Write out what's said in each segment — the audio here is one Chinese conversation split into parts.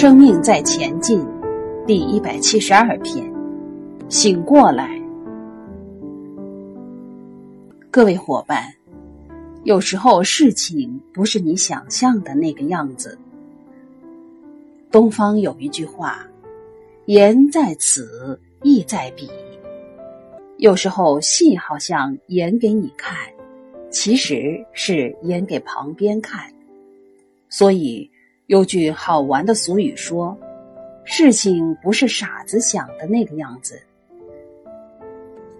生命在前进，第一百七十二篇，醒过来，各位伙伴，有时候事情不是你想象的那个样子。东方有一句话：“言在此，意在彼。”有时候戏好像演给你看，其实是演给旁边看，所以。有句好玩的俗语说：“事情不是傻子想的那个样子。”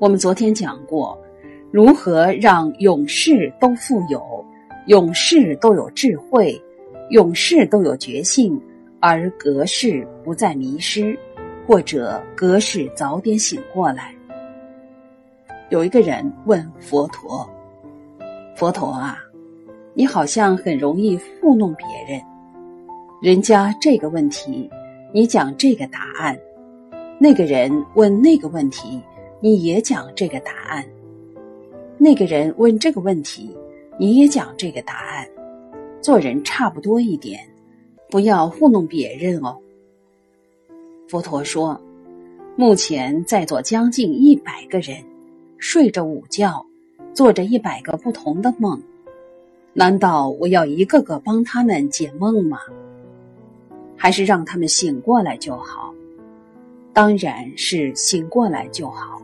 我们昨天讲过，如何让勇士都富有，勇士都有智慧，勇士都有决心，而格式不再迷失，或者格式早点醒过来。有一个人问佛陀：“佛陀啊，你好像很容易糊弄别人。”人家这个问题，你讲这个答案；那个人问那个问题，你也讲这个答案；那个人问这个问题，你也讲这个答案。做人差不多一点，不要糊弄别人哦。佛陀说：“目前在座将近一百个人，睡着午觉，做着一百个不同的梦，难道我要一个个帮他们解梦吗？”还是让他们醒过来就好，当然是醒过来就好。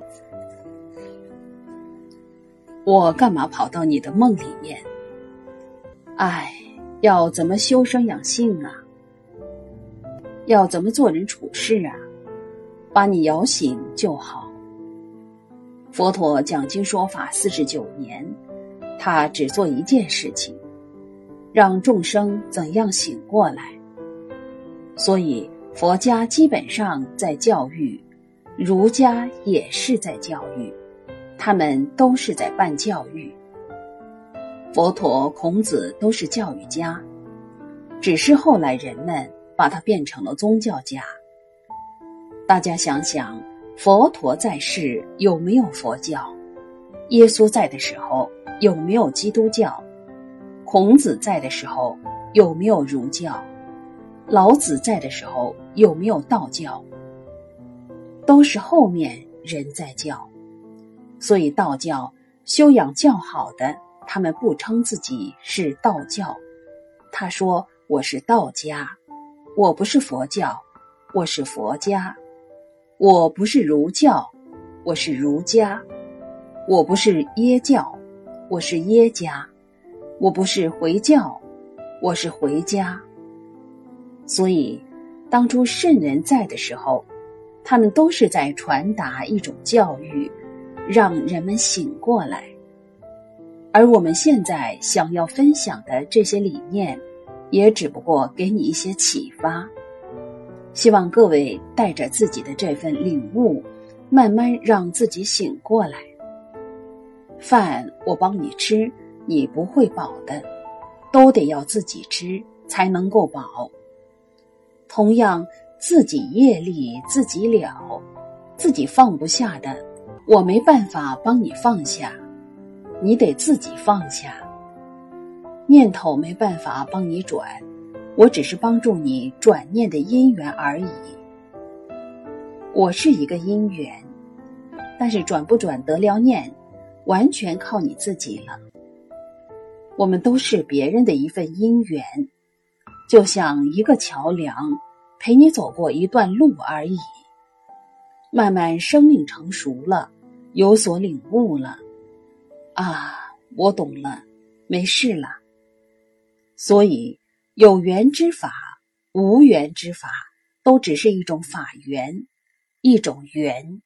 我干嘛跑到你的梦里面？哎，要怎么修身养性啊？要怎么做人处事啊？把你摇醒就好。佛陀讲经说法四十九年，他只做一件事情，让众生怎样醒过来。所以，佛家基本上在教育，儒家也是在教育，他们都是在办教育。佛陀、孔子都是教育家，只是后来人们把他变成了宗教家。大家想想，佛陀在世有没有佛教？耶稣在的时候有没有基督教？孔子在的时候有没有儒教？老子在的时候有没有道教？都是后面人在教，所以道教修养较好的，他们不称自己是道教。他说：“我是道家，我不是佛教，我是佛家；我不是儒教，我是儒家；我不是耶教，我是耶家；我不是回教，我是回家。”所以，当初圣人在的时候，他们都是在传达一种教育，让人们醒过来。而我们现在想要分享的这些理念，也只不过给你一些启发。希望各位带着自己的这份领悟，慢慢让自己醒过来。饭我帮你吃，你不会饱的，都得要自己吃才能够饱。同样，自己业力自己了，自己放不下的，我没办法帮你放下，你得自己放下。念头没办法帮你转，我只是帮助你转念的因缘而已。我是一个因缘，但是转不转得了念，完全靠你自己了。我们都是别人的一份因缘。就像一个桥梁，陪你走过一段路而已。慢慢生命成熟了，有所领悟了，啊，我懂了，没事了。所以，有缘之法，无缘之法，都只是一种法缘，一种缘。